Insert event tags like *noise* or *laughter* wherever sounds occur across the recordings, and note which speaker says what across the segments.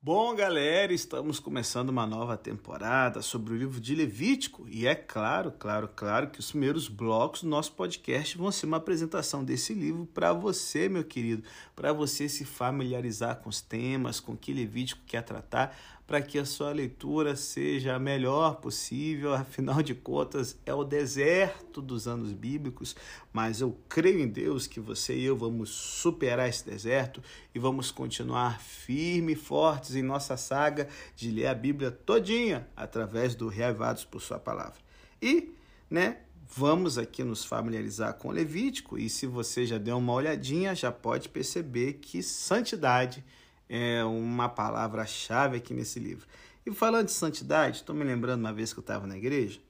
Speaker 1: Bom, galera, estamos começando uma nova temporada sobre o livro de Levítico e é claro, claro, claro que os primeiros blocos do nosso podcast vão ser uma apresentação desse livro para você, meu querido, para você se familiarizar com os temas, com que Levítico quer tratar, para que a sua leitura seja a melhor possível. Afinal de contas, é o deserto dos anos bíblicos, mas eu creio em Deus que você e eu vamos superar esse deserto e vamos continuar firme e fortes em nossa saga de ler a Bíblia todinha através do Reavivados por Sua Palavra. E, né, vamos aqui nos familiarizar com Levítico e se você já deu uma olhadinha, já pode perceber que santidade é uma palavra-chave aqui nesse livro. E falando de santidade, estou me lembrando uma vez que eu estava na igreja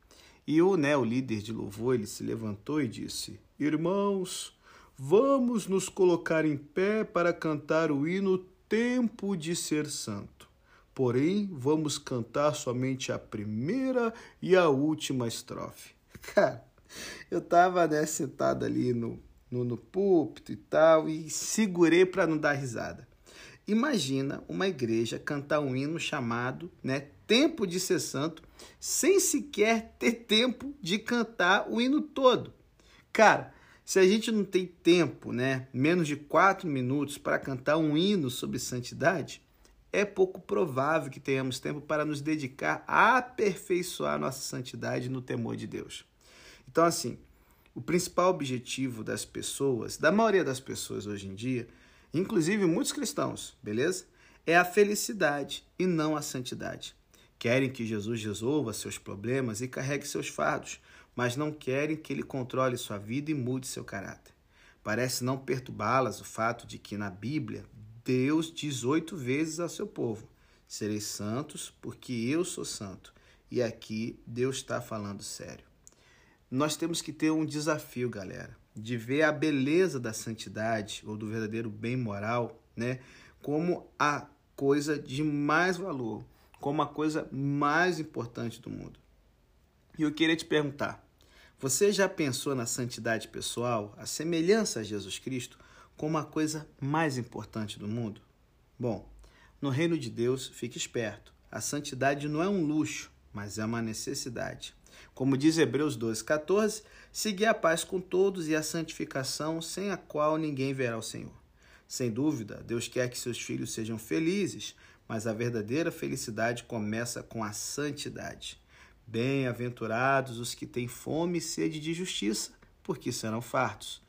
Speaker 1: e o, né, o líder de louvor ele se levantou e disse: Irmãos, vamos nos colocar em pé para cantar o hino Tempo de Ser Santo. Porém, vamos cantar somente a primeira e a última estrofe. *laughs* Cara, eu estava né, sentado ali no, no, no púlpito e tal e segurei para não dar risada. Imagina uma igreja cantar um hino chamado né, Tempo de Ser Santo, sem sequer ter tempo de cantar o hino todo. Cara, se a gente não tem tempo, né, menos de quatro minutos para cantar um hino sobre santidade, é pouco provável que tenhamos tempo para nos dedicar a aperfeiçoar nossa santidade no temor de Deus. Então, assim, o principal objetivo das pessoas, da maioria das pessoas hoje em dia, inclusive muitos cristãos, beleza? É a felicidade e não a santidade. Querem que Jesus resolva seus problemas e carregue seus fardos, mas não querem que ele controle sua vida e mude seu caráter. Parece não perturbá-las o fato de que na Bíblia Deus diz oito vezes ao seu povo: Sereis santos, porque eu sou santo. E aqui Deus está falando sério. Nós temos que ter um desafio, galera de ver a beleza da santidade ou do verdadeiro bem moral, né, como a coisa de mais valor, como a coisa mais importante do mundo. E eu queria te perguntar: você já pensou na santidade pessoal, a semelhança a Jesus Cristo, como a coisa mais importante do mundo? Bom, no reino de Deus, fique esperto. A santidade não é um luxo, mas é uma necessidade. Como diz Hebreus 12, 14, segui a paz com todos e a santificação, sem a qual ninguém verá o Senhor. Sem dúvida, Deus quer que seus filhos sejam felizes, mas a verdadeira felicidade começa com a santidade. Bem-aventurados os que têm fome e sede de justiça, porque serão fartos.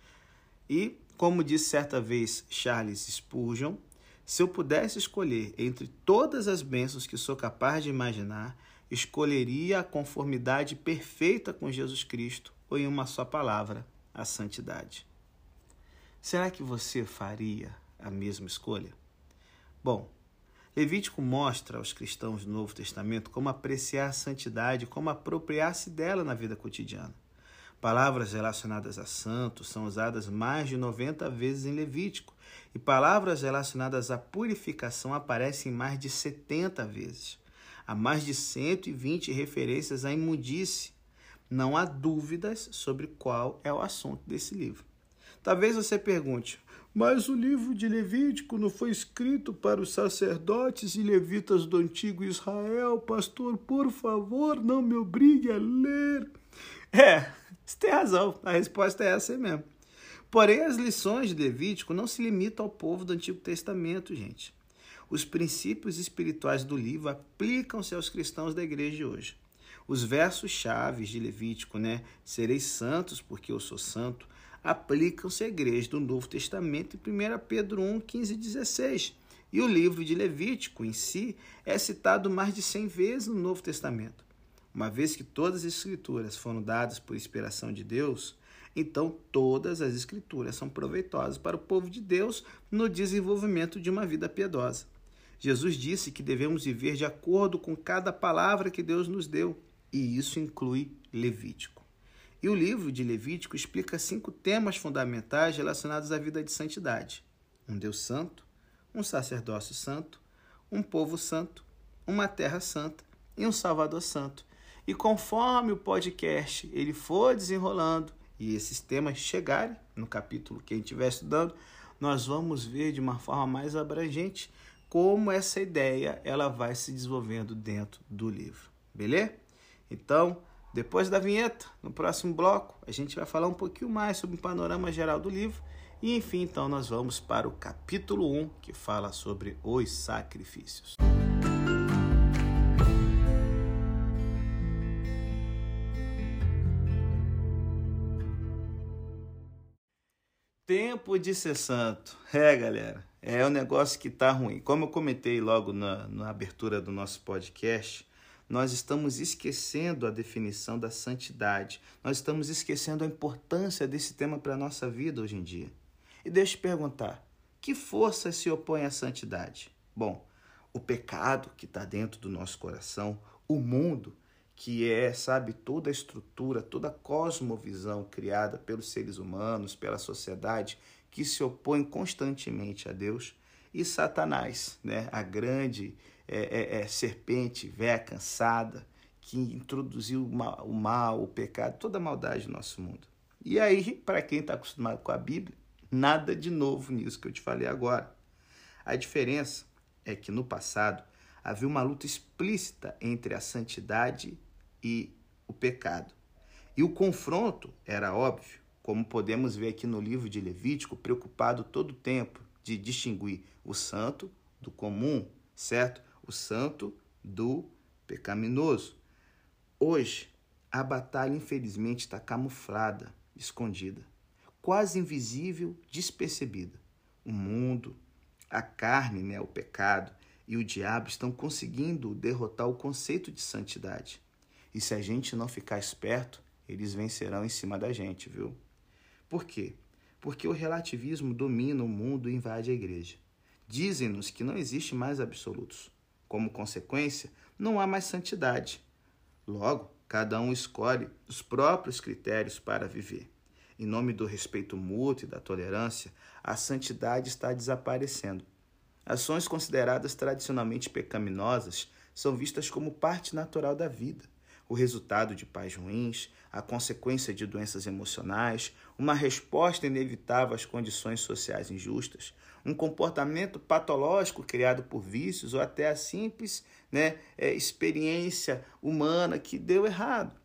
Speaker 1: E, como disse certa vez Charles Spurgeon, se eu pudesse escolher entre todas as bênçãos que sou capaz de imaginar, escolheria a conformidade perfeita com Jesus Cristo, ou em uma só palavra, a santidade. Será que você faria a mesma escolha? Bom, Levítico mostra aos cristãos do Novo Testamento como apreciar a santidade, como apropriar-se dela na vida cotidiana. Palavras relacionadas a santo são usadas mais de 90 vezes em Levítico, e palavras relacionadas à purificação aparecem mais de 70 vezes. Há mais de 120 referências à imundície. Não há dúvidas sobre qual é o assunto desse livro. Talvez você pergunte, mas o livro de Levítico não foi escrito para os sacerdotes e levitas do antigo Israel? Pastor, por favor, não me obrigue a ler. É, você tem razão, a resposta é essa mesmo. Porém, as lições de Levítico não se limitam ao povo do Antigo Testamento, gente os princípios espirituais do livro aplicam-se aos cristãos da igreja de hoje. Os versos chaves de Levítico, né? Sereis santos porque eu sou santo, aplicam-se à igreja do Novo Testamento em 1 Pedro 1, 15 e 16. E o livro de Levítico em si é citado mais de 100 vezes no Novo Testamento. Uma vez que todas as escrituras foram dadas por inspiração de Deus, então todas as escrituras são proveitosas para o povo de Deus no desenvolvimento de uma vida piedosa. Jesus disse que devemos viver de acordo com cada palavra que Deus nos deu, e isso inclui Levítico. E o livro de Levítico explica cinco temas fundamentais relacionados à vida de santidade: um Deus santo, um sacerdócio santo, um povo santo, uma terra santa e um Salvador santo. E conforme o podcast ele for desenrolando e esses temas chegarem no capítulo que a gente estiver estudando, nós vamos ver de uma forma mais abrangente como essa ideia ela vai se desenvolvendo dentro do livro, beleza? Então, depois da vinheta, no próximo bloco, a gente vai falar um pouquinho mais sobre o panorama geral do livro e enfim, então nós vamos para o capítulo 1, que fala sobre os sacrifícios. Tempo de ser santo. É, galera, é um negócio que tá ruim. Como eu comentei logo na, na abertura do nosso podcast, nós estamos esquecendo a definição da santidade. Nós estamos esquecendo a importância desse tema para a nossa vida hoje em dia. E deixa eu te perguntar: que força se opõe à santidade? Bom, o pecado que está dentro do nosso coração, o mundo que é, sabe, toda a estrutura, toda a cosmovisão criada pelos seres humanos, pela sociedade, que se opõe constantemente a Deus, e Satanás, né, a grande é, é, é, serpente, véia cansada, que introduziu o mal, o pecado, toda a maldade no nosso mundo. E aí, para quem está acostumado com a Bíblia, nada de novo nisso que eu te falei agora. A diferença é que no passado havia uma luta explícita entre a santidade e o pecado. E o confronto era óbvio, como podemos ver aqui no livro de Levítico, preocupado todo o tempo de distinguir o santo do comum, certo? O santo do pecaminoso. Hoje, a batalha infelizmente está camuflada, escondida, quase invisível, despercebida. O mundo, a carne, né, o pecado e o diabo estão conseguindo derrotar o conceito de santidade. E se a gente não ficar esperto, eles vencerão em cima da gente, viu? Por quê? Porque o relativismo domina o mundo e invade a igreja. Dizem-nos que não existe mais absolutos. Como consequência, não há mais santidade. Logo, cada um escolhe os próprios critérios para viver. Em nome do respeito mútuo e da tolerância, a santidade está desaparecendo. Ações consideradas tradicionalmente pecaminosas são vistas como parte natural da vida o resultado de pais ruins, a consequência de doenças emocionais, uma resposta inevitável às condições sociais injustas, um comportamento patológico criado por vícios ou até a simples né, é, experiência humana que deu errado.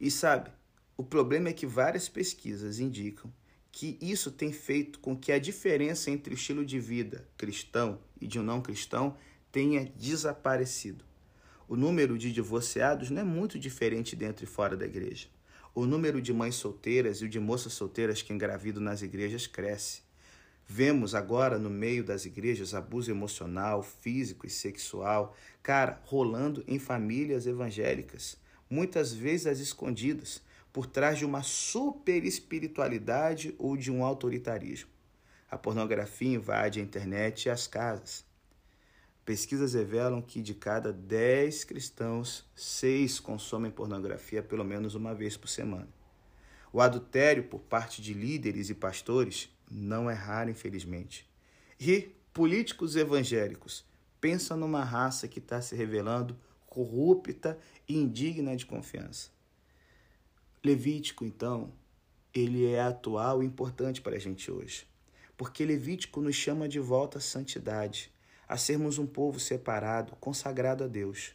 Speaker 1: E sabe, o problema é que várias pesquisas indicam que isso tem feito com que a diferença entre o estilo de vida cristão e de um não cristão tenha desaparecido. O número de divorciados não é muito diferente dentro e fora da igreja. O número de mães solteiras e o de moças solteiras que engravidam nas igrejas cresce. Vemos agora no meio das igrejas abuso emocional, físico e sexual, cara, rolando em famílias evangélicas, muitas vezes às escondidas, por trás de uma super espiritualidade ou de um autoritarismo. A pornografia invade a internet e as casas. Pesquisas revelam que de cada 10 cristãos, 6 consomem pornografia pelo menos uma vez por semana. O adultério por parte de líderes e pastores não é raro, infelizmente. E políticos evangélicos pensam numa raça que está se revelando corrupta e indigna de confiança. Levítico, então, ele é atual e importante para a gente hoje, porque Levítico nos chama de volta à santidade a sermos um povo separado, consagrado a Deus.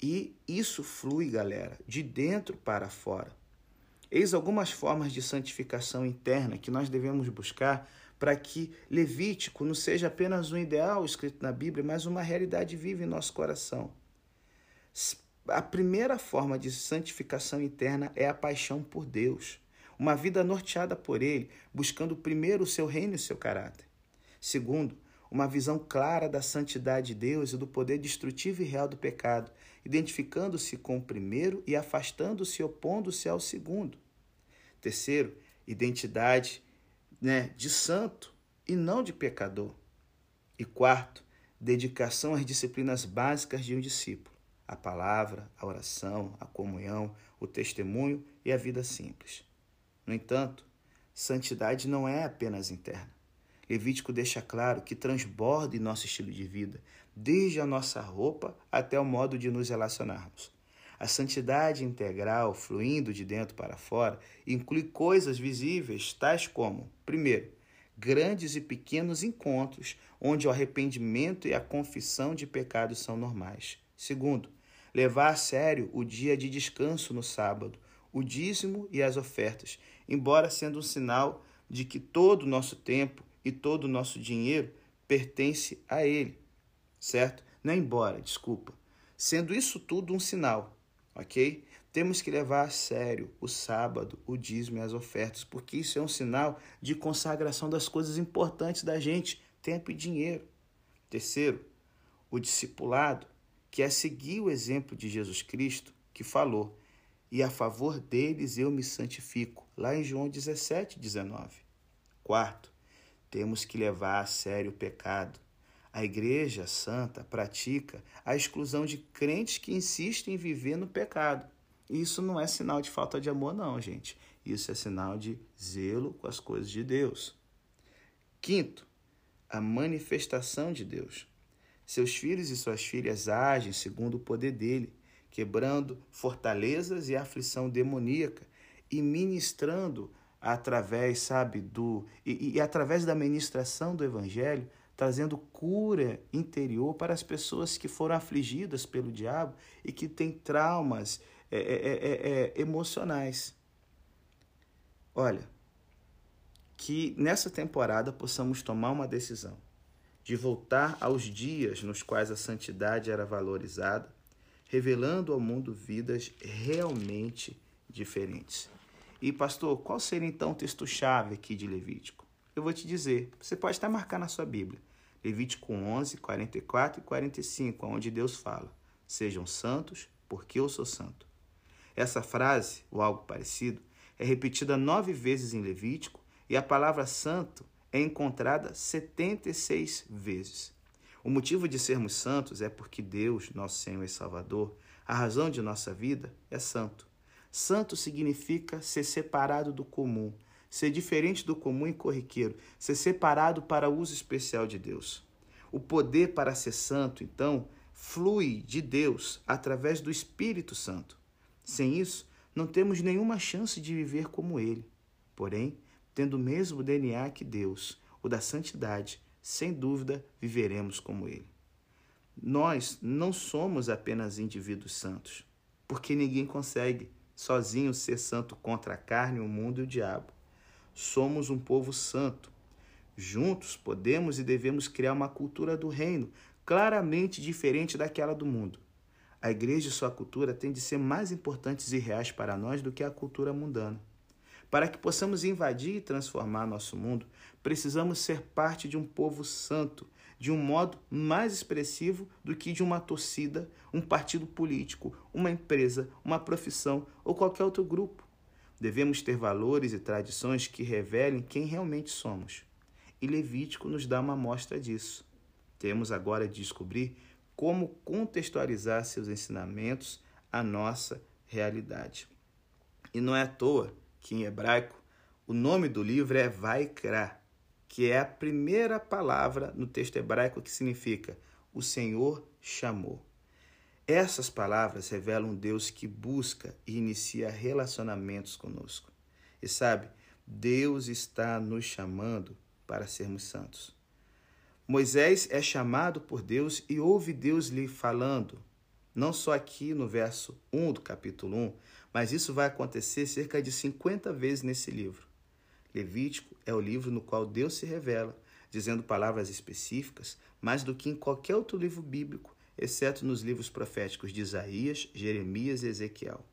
Speaker 1: E isso flui, galera, de dentro para fora. Eis algumas formas de santificação interna que nós devemos buscar para que Levítico não seja apenas um ideal escrito na Bíblia, mas uma realidade viva em nosso coração. A primeira forma de santificação interna é a paixão por Deus, uma vida norteada por Ele, buscando primeiro o seu reino e o seu caráter. Segundo, uma visão clara da santidade de Deus e do poder destrutivo e real do pecado, identificando-se com o primeiro e afastando-se e opondo-se ao segundo. Terceiro, identidade né, de santo e não de pecador. E quarto, dedicação às disciplinas básicas de um discípulo: a palavra, a oração, a comunhão, o testemunho e a vida simples. No entanto, santidade não é apenas interna. Levítico deixa claro que transborda em nosso estilo de vida, desde a nossa roupa até o modo de nos relacionarmos. A santidade integral, fluindo de dentro para fora, inclui coisas visíveis, tais como, primeiro, grandes e pequenos encontros onde o arrependimento e a confissão de pecados são normais. Segundo, levar a sério o dia de descanso no sábado, o dízimo e as ofertas, embora sendo um sinal de que todo o nosso tempo e todo o nosso dinheiro pertence a Ele, certo? Não é embora, desculpa. Sendo isso tudo um sinal, ok? Temos que levar a sério o sábado, o dízimo e as ofertas, porque isso é um sinal de consagração das coisas importantes da gente, tempo e dinheiro. Terceiro, o discipulado, que é seguir o exemplo de Jesus Cristo, que falou: E a favor deles eu me santifico, lá em João 17, 19. Quarto, temos que levar a sério o pecado. A Igreja Santa pratica a exclusão de crentes que insistem em viver no pecado. Isso não é sinal de falta de amor, não, gente. Isso é sinal de zelo com as coisas de Deus. Quinto, a manifestação de Deus. Seus filhos e suas filhas agem segundo o poder dele, quebrando fortalezas e aflição demoníaca e ministrando através, sabe, do e, e através da ministração do evangelho, trazendo cura interior para as pessoas que foram afligidas pelo diabo e que têm traumas é é, é, é, é, emocionais. Olha, que nessa temporada possamos tomar uma decisão de voltar aos dias nos quais a santidade era valorizada, revelando ao mundo vidas realmente diferentes. E, pastor, qual seria então o texto-chave aqui de Levítico? Eu vou te dizer, você pode até marcar na sua Bíblia. Levítico 11, 44 e 45, onde Deus fala: Sejam santos, porque eu sou santo. Essa frase, ou algo parecido, é repetida nove vezes em Levítico e a palavra santo é encontrada 76 vezes. O motivo de sermos santos é porque Deus, nosso Senhor e Salvador, a razão de nossa vida, é santo. Santo significa ser separado do comum, ser diferente do comum e corriqueiro, ser separado para uso especial de Deus. O poder para ser santo, então, flui de Deus através do Espírito Santo. Sem isso, não temos nenhuma chance de viver como Ele. Porém, tendo o mesmo DNA que Deus, o da santidade, sem dúvida viveremos como Ele. Nós não somos apenas indivíduos santos, porque ninguém consegue sozinho ser santo contra a carne, o mundo e o diabo. Somos um povo santo. Juntos podemos e devemos criar uma cultura do reino claramente diferente daquela do mundo. A igreja e sua cultura têm de ser mais importantes e reais para nós do que a cultura mundana. Para que possamos invadir e transformar nosso mundo, precisamos ser parte de um povo santo, de um modo mais expressivo do que de uma torcida, um partido político, uma empresa, uma profissão ou qualquer outro grupo. Devemos ter valores e tradições que revelem quem realmente somos. E Levítico nos dá uma amostra disso. Temos agora de descobrir como contextualizar seus ensinamentos à nossa realidade. E não é à toa que em hebraico o nome do livro é Vaikra, que é a primeira palavra no texto hebraico que significa o Senhor chamou. Essas palavras revelam um Deus que busca e inicia relacionamentos conosco. E sabe, Deus está nos chamando para sermos santos. Moisés é chamado por Deus e ouve Deus lhe falando, não só aqui no verso 1 do capítulo 1, mas isso vai acontecer cerca de 50 vezes nesse livro. Levítico é o livro no qual Deus se revela, dizendo palavras específicas, mais do que em qualquer outro livro bíblico, exceto nos livros proféticos de Isaías, Jeremias e Ezequiel.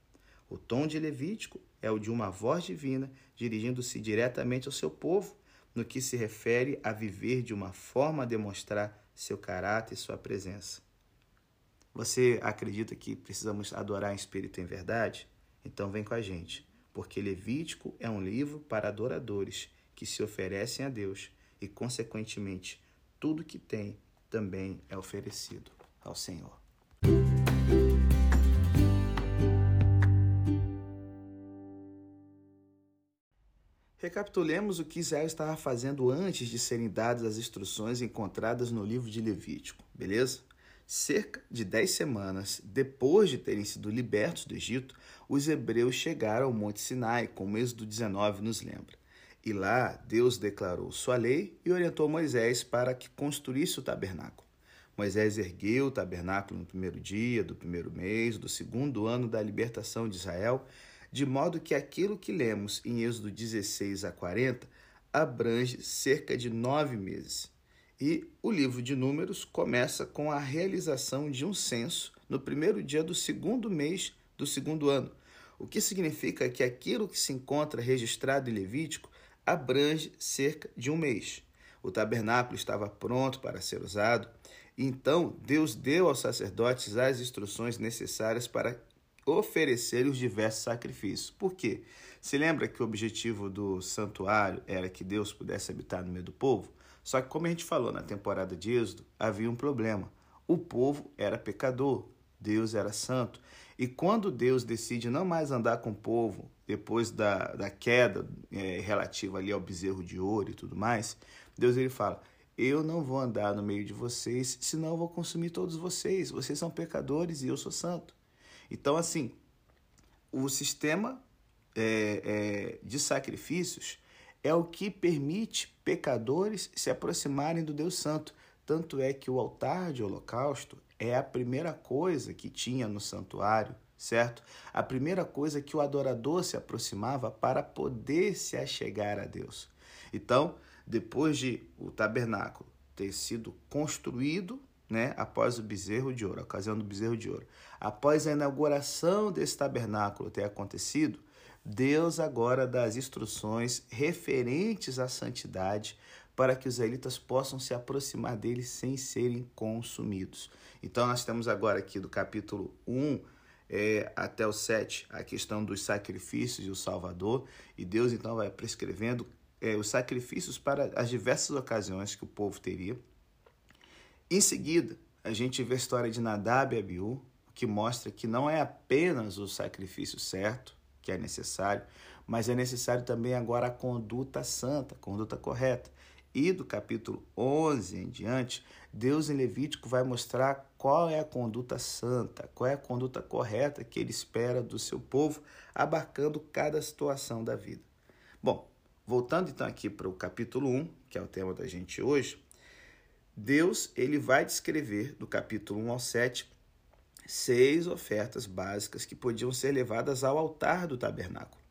Speaker 1: O tom de Levítico é o de uma voz divina dirigindo-se diretamente ao seu povo no que se refere a viver de uma forma a demonstrar seu caráter e sua presença. Você acredita que precisamos adorar em espírito e em verdade? Então vem com a gente, porque Levítico é um livro para adoradores que se oferecem a Deus e, consequentemente, tudo que tem também é oferecido ao Senhor. Recapitulemos o que Israel estava fazendo antes de serem dadas as instruções encontradas no livro de Levítico, beleza? Cerca de dez semanas depois de terem sido libertos do Egito, os hebreus chegaram ao Monte Sinai, como Êxodo 19 nos lembra. E lá Deus declarou sua lei e orientou Moisés para que construísse o tabernáculo. Moisés ergueu o tabernáculo no primeiro dia do primeiro mês do segundo ano da libertação de Israel, de modo que aquilo que lemos em Êxodo 16 a 40 abrange cerca de nove meses. E o livro de Números começa com a realização de um censo no primeiro dia do segundo mês do segundo ano, o que significa que aquilo que se encontra registrado em Levítico abrange cerca de um mês. O tabernáculo estava pronto para ser usado, então Deus deu aos sacerdotes as instruções necessárias para oferecer os diversos sacrifícios. Por quê? Se lembra que o objetivo do santuário era que Deus pudesse habitar no meio do povo? Só que, como a gente falou na temporada de Êxodo, havia um problema. O povo era pecador, Deus era santo. E quando Deus decide não mais andar com o povo, depois da, da queda é, relativa ali ao bezerro de ouro e tudo mais, Deus ele fala: Eu não vou andar no meio de vocês, senão eu vou consumir todos vocês. Vocês são pecadores e eu sou santo. Então, assim, o sistema é, é, de sacrifícios é o que permite pecadores se aproximarem do Deus Santo. Tanto é que o altar de holocausto é a primeira coisa que tinha no santuário, certo? A primeira coisa que o adorador se aproximava para poder se achegar a Deus. Então, depois de o tabernáculo ter sido construído, né, após o bezerro de ouro, a ocasião do bezerro de ouro, após a inauguração desse tabernáculo ter acontecido, Deus agora dá as instruções referentes à santidade para que os israelitas possam se aproximar dele sem serem consumidos. Então, nós temos agora aqui do capítulo 1 é, até o 7 a questão dos sacrifícios e o Salvador, e Deus então vai prescrevendo é, os sacrifícios para as diversas ocasiões que o povo teria. Em seguida, a gente vê a história de Nadab e Abiú, que mostra que não é apenas o sacrifício certo, que é necessário, mas é necessário também agora a conduta santa, a conduta correta. E do capítulo 11 em diante, Deus em Levítico vai mostrar qual é a conduta santa, qual é a conduta correta que ele espera do seu povo, abarcando cada situação da vida. Bom, voltando então aqui para o capítulo 1, que é o tema da gente hoje, Deus ele vai descrever do capítulo 1 ao 7 seis ofertas básicas que podiam ser levadas ao altar do tabernáculo.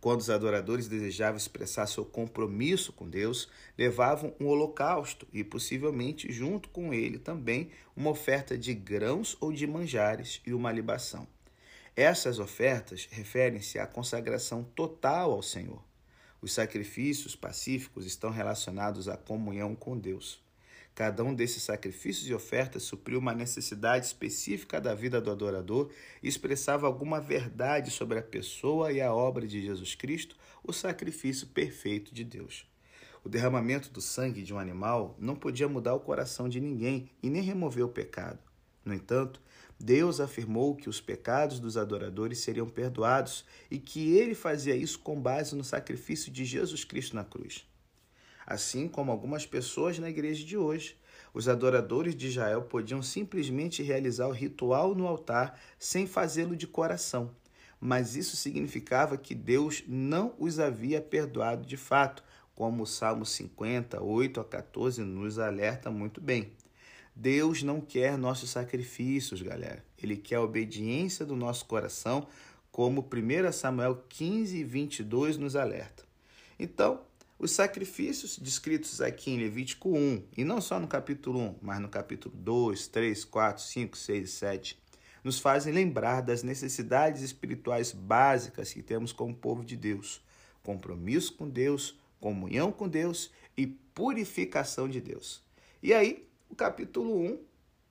Speaker 1: Quando os adoradores desejavam expressar seu compromisso com Deus, levavam um holocausto e, possivelmente, junto com ele também, uma oferta de grãos ou de manjares e uma libação. Essas ofertas referem-se à consagração total ao Senhor. Os sacrifícios pacíficos estão relacionados à comunhão com Deus. Cada um desses sacrifícios e ofertas supriu uma necessidade específica da vida do adorador e expressava alguma verdade sobre a pessoa e a obra de Jesus Cristo, o sacrifício perfeito de Deus. O derramamento do sangue de um animal não podia mudar o coração de ninguém e nem remover o pecado. No entanto, Deus afirmou que os pecados dos adoradores seriam perdoados e que ele fazia isso com base no sacrifício de Jesus Cristo na cruz assim como algumas pessoas na igreja de hoje. Os adoradores de Israel podiam simplesmente realizar o ritual no altar sem fazê-lo de coração, mas isso significava que Deus não os havia perdoado de fato, como o Salmo 50, 8 a 14 nos alerta muito bem. Deus não quer nossos sacrifícios, galera. Ele quer a obediência do nosso coração, como 1 Samuel 15 e 22 nos alerta. Então, os sacrifícios descritos aqui em Levítico 1, e não só no capítulo 1, mas no capítulo 2, 3, 4, 5, 6 e 7, nos fazem lembrar das necessidades espirituais básicas que temos como povo de Deus: compromisso com Deus, comunhão com Deus e purificação de Deus. E aí, o capítulo 1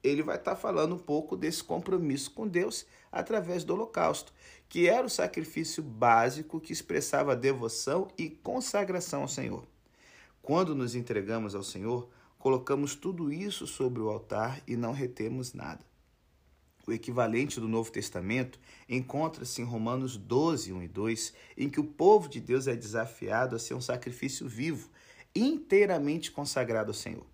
Speaker 1: ele vai estar falando um pouco desse compromisso com Deus através do holocausto, que era o sacrifício básico que expressava devoção e consagração ao Senhor. Quando nos entregamos ao Senhor, colocamos tudo isso sobre o altar e não retemos nada. O equivalente do Novo Testamento encontra-se em Romanos 12, 1 e 2, em que o povo de Deus é desafiado a ser um sacrifício vivo, inteiramente consagrado ao Senhor.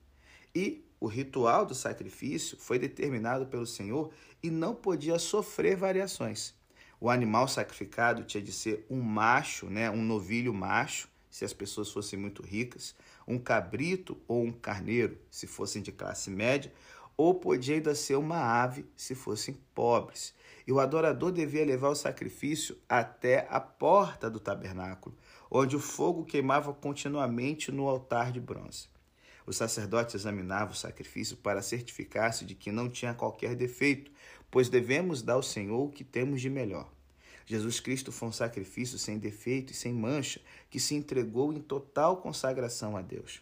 Speaker 1: E o ritual do sacrifício foi determinado pelo Senhor e não podia sofrer variações. O animal sacrificado tinha de ser um macho, né, um novilho macho, se as pessoas fossem muito ricas, um cabrito ou um carneiro, se fossem de classe média, ou podia ainda ser uma ave, se fossem pobres. E o adorador devia levar o sacrifício até a porta do tabernáculo, onde o fogo queimava continuamente no altar de bronze. O sacerdote examinava o sacrifício para certificar-se de que não tinha qualquer defeito, pois devemos dar ao Senhor o que temos de melhor. Jesus Cristo foi um sacrifício sem defeito e sem mancha, que se entregou em total consagração a Deus.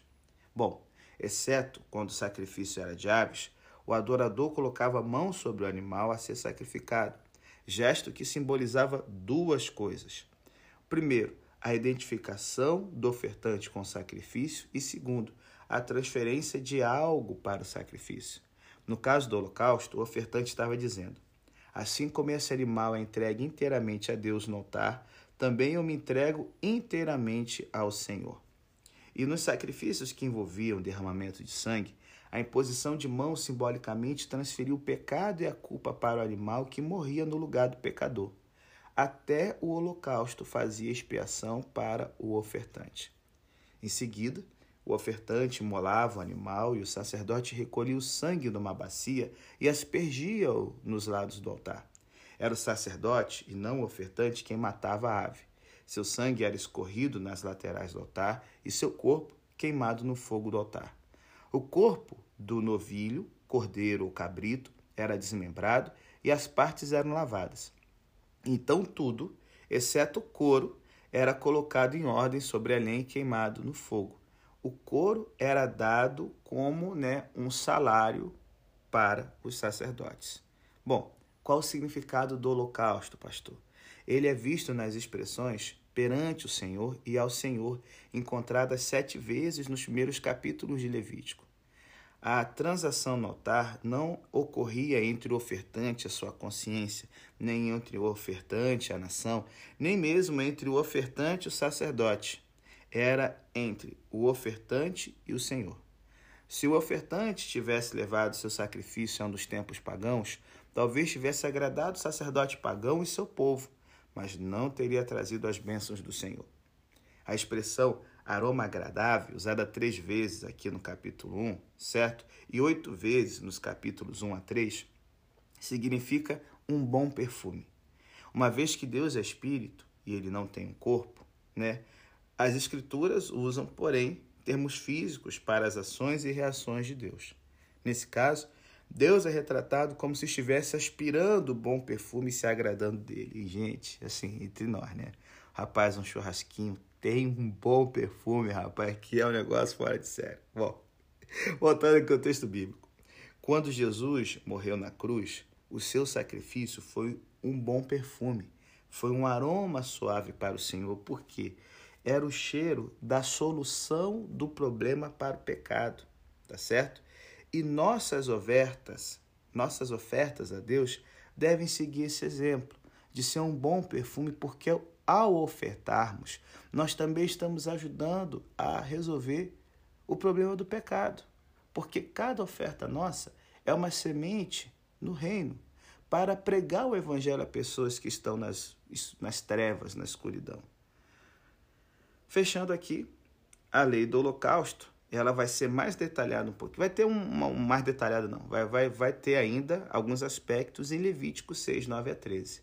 Speaker 1: Bom, exceto quando o sacrifício era de aves, o adorador colocava a mão sobre o animal a ser sacrificado, gesto que simbolizava duas coisas. Primeiro, a identificação do ofertante com o sacrifício, e segundo, a transferência de algo para o sacrifício. No caso do holocausto, o ofertante estava dizendo: Assim como esse animal é entregue inteiramente a Deus no altar, também eu me entrego inteiramente ao Senhor. E nos sacrifícios que envolviam derramamento de sangue, a imposição de mãos simbolicamente transferiu o pecado e a culpa para o animal que morria no lugar do pecador. Até o holocausto fazia expiação para o ofertante. Em seguida, o ofertante molava o animal e o sacerdote recolhia o sangue numa bacia e aspergia-o nos lados do altar. Era o sacerdote e não o ofertante quem matava a ave. Seu sangue era escorrido nas laterais do altar e seu corpo queimado no fogo do altar. O corpo do novilho, cordeiro ou cabrito era desmembrado e as partes eram lavadas. Então tudo, exceto o couro, era colocado em ordem sobre a lenha queimado no fogo o couro era dado como né, um salário para os sacerdotes. Bom, qual o significado do holocausto, pastor? Ele é visto nas expressões perante o Senhor e ao Senhor, encontradas sete vezes nos primeiros capítulos de Levítico. A transação no altar não ocorria entre o ofertante e a sua consciência, nem entre o ofertante e a nação, nem mesmo entre o ofertante e o sacerdote era entre o ofertante e o Senhor. Se o ofertante tivesse levado seu sacrifício a um dos tempos pagãos, talvez tivesse agradado o sacerdote pagão e seu povo, mas não teria trazido as bênçãos do Senhor. A expressão aroma agradável, usada três vezes aqui no capítulo 1, certo? E oito vezes nos capítulos 1 a 3, significa um bom perfume. Uma vez que Deus é espírito e ele não tem um corpo, né? As Escrituras usam, porém, termos físicos para as ações e reações de Deus. Nesse caso, Deus é retratado como se estivesse aspirando o bom perfume e se agradando dele. E, gente, assim, entre nós, né? Rapaz, um churrasquinho tem um bom perfume, rapaz, que é um negócio fora de sério. Bom, *laughs* voltando aqui ao texto bíblico. Quando Jesus morreu na cruz, o seu sacrifício foi um bom perfume, foi um aroma suave para o Senhor, porque quê? Era o cheiro da solução do problema para o pecado, tá certo? E nossas ofertas, nossas ofertas a Deus devem seguir esse exemplo de ser um bom perfume, porque ao ofertarmos, nós também estamos ajudando a resolver o problema do pecado. Porque cada oferta nossa é uma semente no reino para pregar o evangelho a pessoas que estão nas, nas trevas, na escuridão. Fechando aqui, a lei do holocausto, ela vai ser mais detalhada um pouco. Vai ter um, um mais detalhado não, vai, vai, vai ter ainda alguns aspectos em Levítico 6, 9 a 13.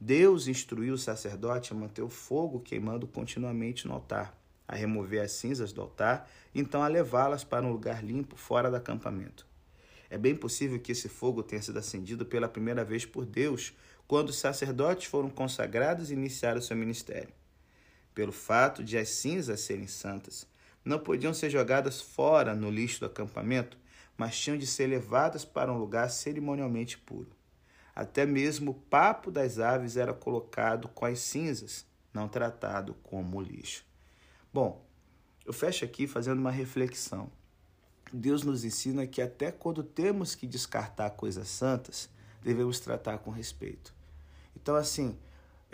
Speaker 1: Deus instruiu o sacerdote a manter o fogo queimando continuamente no altar, a remover as cinzas do altar, então a levá-las para um lugar limpo fora do acampamento. É bem possível que esse fogo tenha sido acendido pela primeira vez por Deus, quando os sacerdotes foram consagrados e iniciaram seu ministério pelo fato de as cinzas serem santas, não podiam ser jogadas fora no lixo do acampamento, mas tinham de ser levadas para um lugar cerimonialmente puro. Até mesmo o papo das aves era colocado com as cinzas, não tratado como lixo. Bom, eu fecho aqui fazendo uma reflexão. Deus nos ensina que até quando temos que descartar coisas santas, devemos tratar com respeito. Então, assim,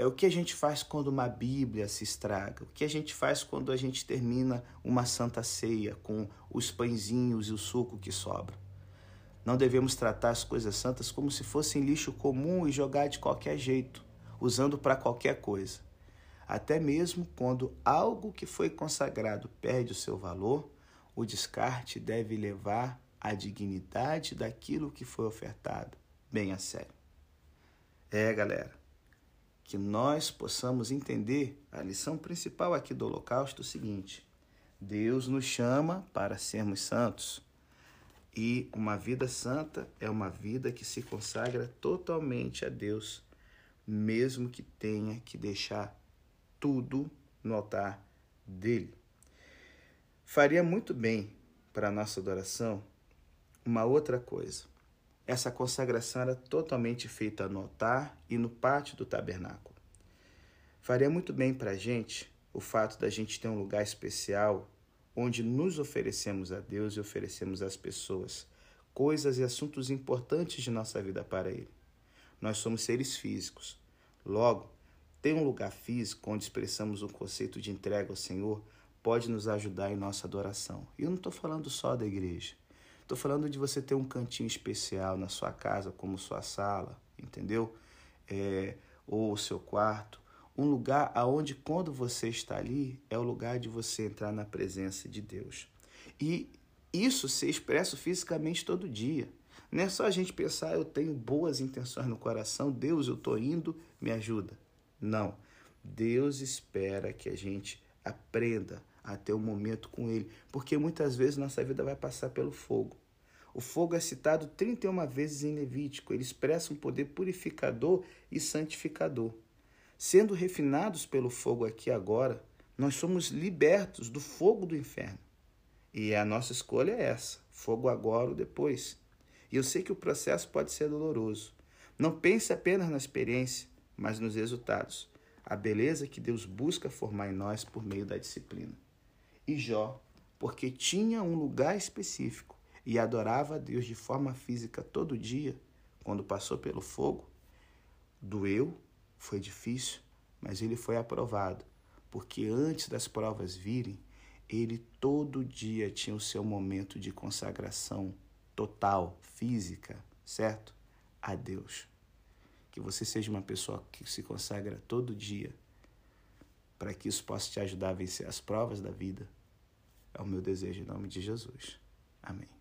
Speaker 1: é o que a gente faz quando uma Bíblia se estraga, o que a gente faz quando a gente termina uma santa ceia com os pãezinhos e o suco que sobra. Não devemos tratar as coisas santas como se fossem lixo comum e jogar de qualquer jeito, usando para qualquer coisa. Até mesmo quando algo que foi consagrado perde o seu valor, o descarte deve levar a dignidade daquilo que foi ofertado bem a sério. É, galera, que nós possamos entender a lição principal aqui do Holocausto o seguinte: Deus nos chama para sermos santos. E uma vida santa é uma vida que se consagra totalmente a Deus, mesmo que tenha que deixar tudo no altar dele. Faria muito bem para a nossa adoração uma outra coisa. Essa consagração era totalmente feita no altar e no pátio do tabernáculo. Faria muito bem para a gente o fato da gente ter um lugar especial onde nos oferecemos a Deus e oferecemos às pessoas coisas e assuntos importantes de nossa vida para Ele. Nós somos seres físicos. Logo, ter um lugar físico onde expressamos um conceito de entrega ao Senhor pode nos ajudar em nossa adoração. E eu não estou falando só da igreja. Estou falando de você ter um cantinho especial na sua casa, como sua sala, entendeu? É, ou o seu quarto, um lugar aonde quando você está ali é o lugar de você entrar na presença de Deus. E isso ser expresso fisicamente todo dia. Não é só a gente pensar, eu tenho boas intenções no coração, Deus, eu estou indo, me ajuda. Não. Deus espera que a gente aprenda a ter um momento com Ele, porque muitas vezes nossa vida vai passar pelo fogo. O fogo é citado 31 vezes em Levítico, ele expressa um poder purificador e santificador. Sendo refinados pelo fogo aqui agora, nós somos libertos do fogo do inferno. E a nossa escolha é essa: fogo agora ou depois. E eu sei que o processo pode ser doloroso. Não pense apenas na experiência, mas nos resultados. A beleza que Deus busca formar em nós por meio da disciplina. E Jó, porque tinha um lugar específico e adorava a Deus de forma física todo dia, quando passou pelo fogo, doeu, foi difícil, mas ele foi aprovado, porque antes das provas virem, ele todo dia tinha o seu momento de consagração total, física, certo? A Deus. Que você seja uma pessoa que se consagra todo dia, para que isso possa te ajudar a vencer as provas da vida. É o meu desejo em nome de Jesus. Amém.